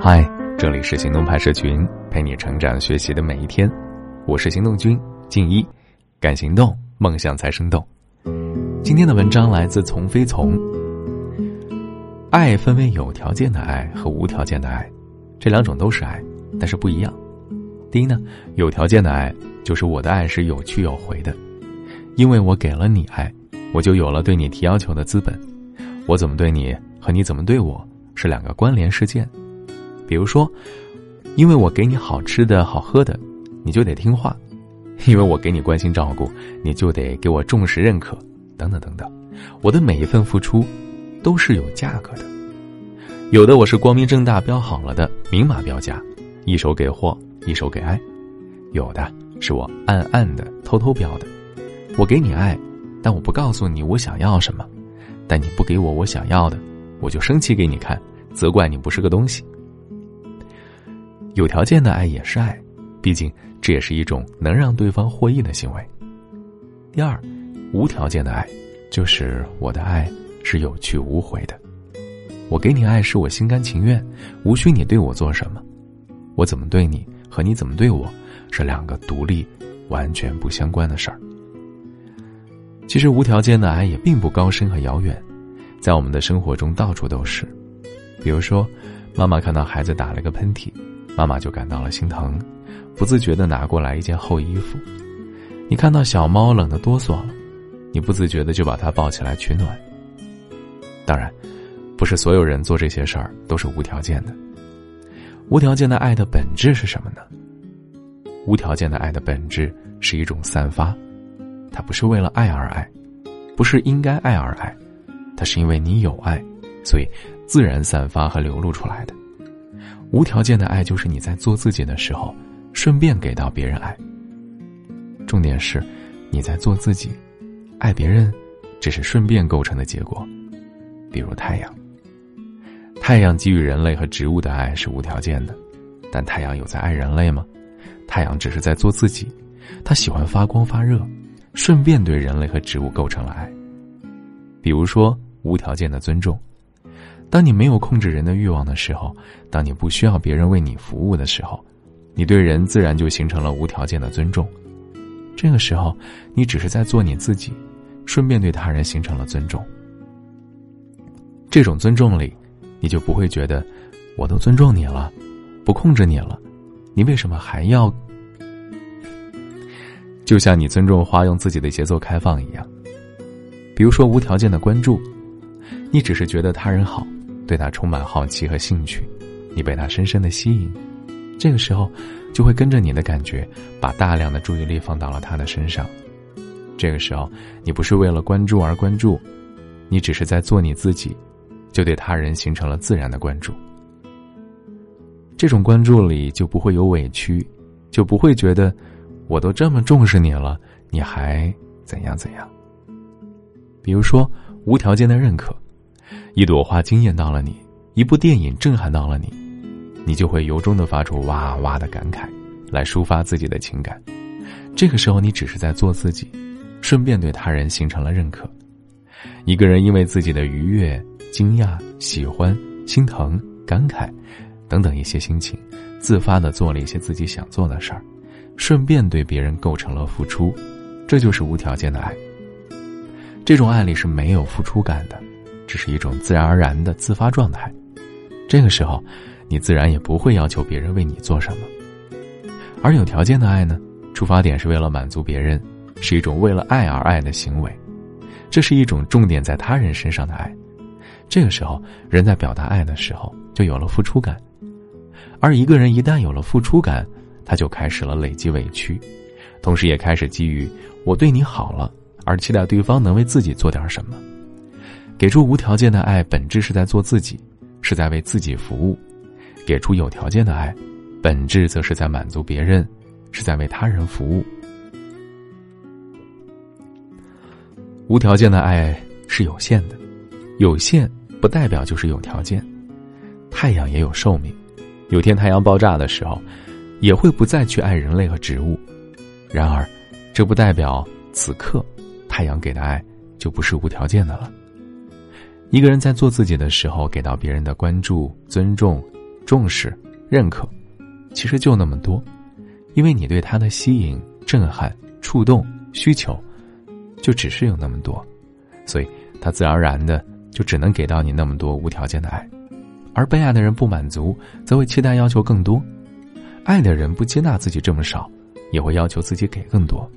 嗨，这里是行动派社群，陪你成长学习的每一天。我是行动君静一，敢行动，梦想才生动。今天的文章来自从飞从。爱分为有条件的爱和无条件的爱，这两种都是爱，但是不一样。第一呢，有条件的爱就是我的爱是有去有回的，因为我给了你爱，我就有了对你提要求的资本。我怎么对你和你怎么对我是两个关联事件。比如说，因为我给你好吃的好喝的，你就得听话；因为我给你关心照顾，你就得给我重视认可，等等等等。我的每一份付出，都是有价格的。有的我是光明正大标好了的，明码标价，一手给货，一手给爱；有的是我暗暗的偷偷标的。我给你爱，但我不告诉你我想要什么；但你不给我我想要的，我就生气给你看，责怪你不是个东西。有条件的爱也是爱，毕竟这也是一种能让对方获益的行为。第二，无条件的爱，就是我的爱是有去无回的。我给你爱是我心甘情愿，无需你对我做什么。我怎么对你和你怎么对我，是两个独立、完全不相关的事儿。其实无条件的爱也并不高深和遥远，在我们的生活中到处都是。比如说，妈妈看到孩子打了个喷嚏。妈妈就感到了心疼，不自觉的拿过来一件厚衣服。你看到小猫冷得哆嗦了，你不自觉的就把它抱起来取暖。当然，不是所有人做这些事儿都是无条件的。无条件的爱的本质是什么呢？无条件的爱的本质是一种散发，它不是为了爱而爱，不是应该爱而爱，它是因为你有爱，所以自然散发和流露出来的。无条件的爱就是你在做自己的时候，顺便给到别人爱。重点是，你在做自己，爱别人，只是顺便构成的结果。比如太阳，太阳给予人类和植物的爱是无条件的，但太阳有在爱人类吗？太阳只是在做自己，它喜欢发光发热，顺便对人类和植物构成了爱。比如说，无条件的尊重。当你没有控制人的欲望的时候，当你不需要别人为你服务的时候，你对人自然就形成了无条件的尊重。这个时候，你只是在做你自己，顺便对他人形成了尊重。这种尊重里，你就不会觉得我都尊重你了，不控制你了，你为什么还要？就像你尊重花用自己的节奏开放一样。比如说无条件的关注，你只是觉得他人好。对他充满好奇和兴趣，你被他深深的吸引，这个时候，就会跟着你的感觉，把大量的注意力放到了他的身上。这个时候，你不是为了关注而关注，你只是在做你自己，就对他人形成了自然的关注。这种关注里就不会有委屈，就不会觉得我都这么重视你了，你还怎样怎样。比如说，无条件的认可。一朵花惊艳到了你，一部电影震撼到了你，你就会由衷的发出哇哇的感慨，来抒发自己的情感。这个时候，你只是在做自己，顺便对他人形成了认可。一个人因为自己的愉悦、惊讶、喜欢、心疼、感慨等等一些心情，自发的做了一些自己想做的事儿，顺便对别人构成了付出，这就是无条件的爱。这种爱里是没有付出感的。只是一种自然而然的自发状态，这个时候，你自然也不会要求别人为你做什么。而有条件的爱呢，出发点是为了满足别人，是一种为了爱而爱的行为，这是一种重点在他人身上的爱。这个时候，人在表达爱的时候就有了付出感，而一个人一旦有了付出感，他就开始了累积委屈，同时也开始基于我对你好了而期待对方能为自己做点什么。给出无条件的爱，本质是在做自己，是在为自己服务；给出有条件的爱，本质则是在满足别人，是在为他人服务。无条件的爱是有限的，有限不代表就是有条件。太阳也有寿命，有天太阳爆炸的时候，也会不再去爱人类和植物。然而，这不代表此刻太阳给的爱就不是无条件的了。一个人在做自己的时候，给到别人的关注、尊重、重视、认可，其实就那么多，因为你对他的吸引、震撼、触动、需求，就只是有那么多，所以他自然而然的就只能给到你那么多无条件的爱，而被爱的人不满足，则会期待要求更多，爱的人不接纳自己这么少，也会要求自己给更多，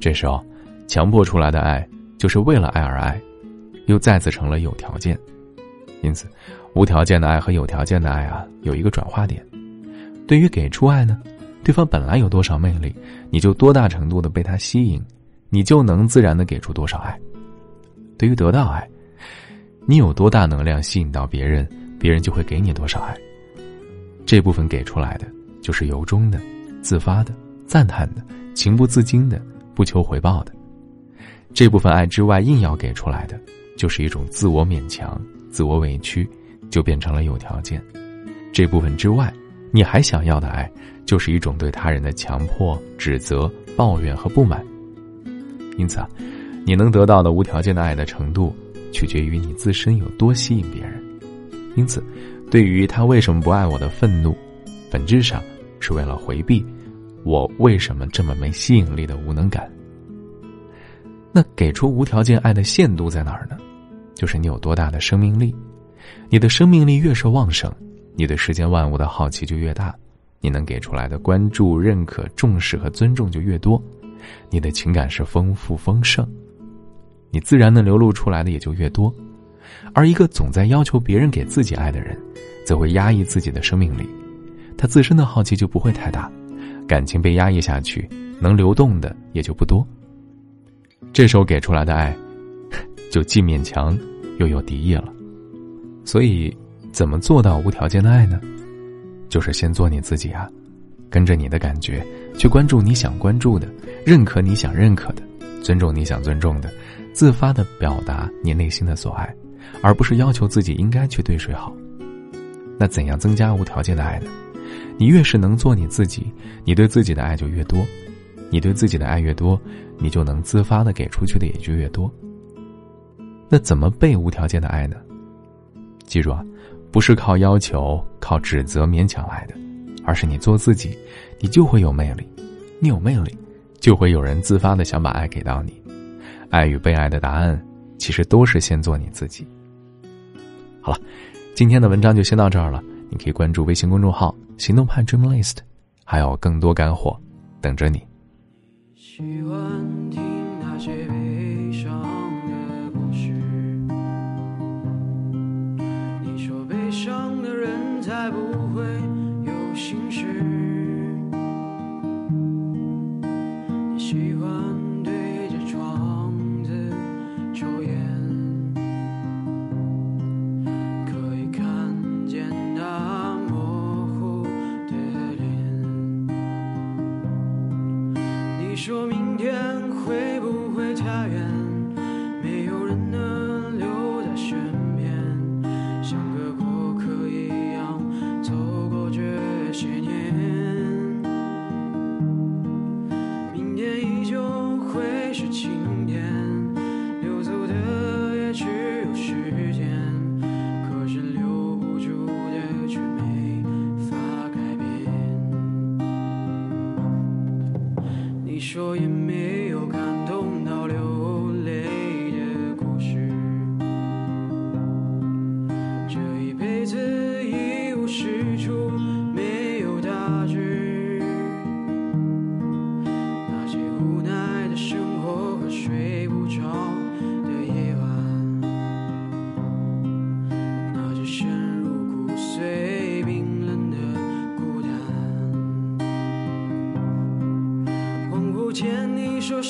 这时候，强迫出来的爱就是为了爱而爱，又再次成了有条件。因此，无条件的爱和有条件的爱啊，有一个转化点。对于给出爱呢，对方本来有多少魅力，你就多大程度的被他吸引，你就能自然的给出多少爱。对于得到爱，你有多大能量吸引到别人，别人就会给你多少爱。这部分给出来的，就是由衷的、自发的、赞叹的、情不自禁的、不求回报的。这部分爱之外，硬要给出来的，就是一种自我勉强。自我委屈，就变成了有条件。这部分之外，你还想要的爱，就是一种对他人的强迫、指责、抱怨和不满。因此啊，你能得到的无条件的爱的程度，取决于你自身有多吸引别人。因此，对于他为什么不爱我的愤怒，本质上是为了回避我为什么这么没吸引力的无能感。那给出无条件爱的限度在哪儿呢？就是你有多大的生命力，你的生命力越是旺盛，你对世间万物的好奇就越大，你能给出来的关注、认可、重视和尊重就越多，你的情感是丰富丰盛，你自然能流露出来的也就越多。而一个总在要求别人给自己爱的人，则会压抑自己的生命力，他自身的好奇就不会太大，感情被压抑下去，能流动的也就不多。这时候给出来的爱。就既勉强又有敌意了，所以怎么做到无条件的爱呢？就是先做你自己啊，跟着你的感觉去关注你想关注的，认可你想认可的，尊重你想尊重的，自发的表达你内心的所爱，而不是要求自己应该去对谁好。那怎样增加无条件的爱呢？你越是能做你自己，你对自己的爱就越多，你对自己的爱越多，你就能自发的给出去的也就越多。那怎么被无条件的爱呢？记住啊，不是靠要求、靠指责勉强来的，而是你做自己，你就会有魅力。你有魅力，就会有人自发的想把爱给到你。爱与被爱的答案，其实都是先做你自己。好了，今天的文章就先到这儿了。你可以关注微信公众号“行动派 Dream List”，还有更多干货等着你。喜欢听那些悲伤。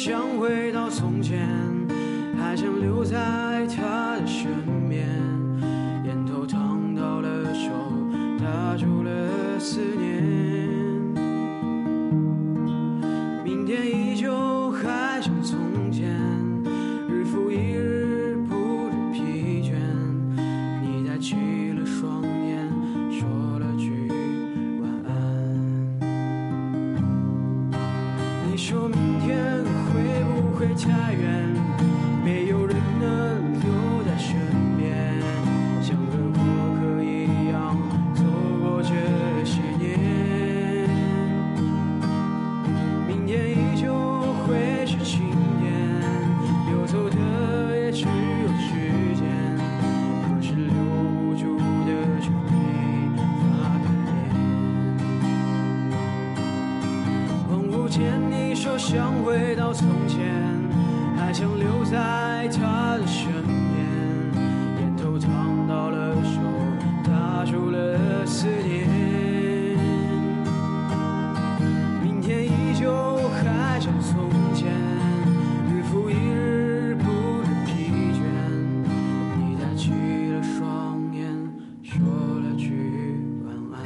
想回到从前，还想留在见你说想回到从前，还想留在他的身边。烟头烫到了手，打出了思念。明天依旧还像从前，日复一日不知疲倦。你抬起了双眼，说了句晚安。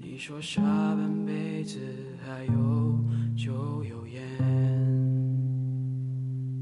你说下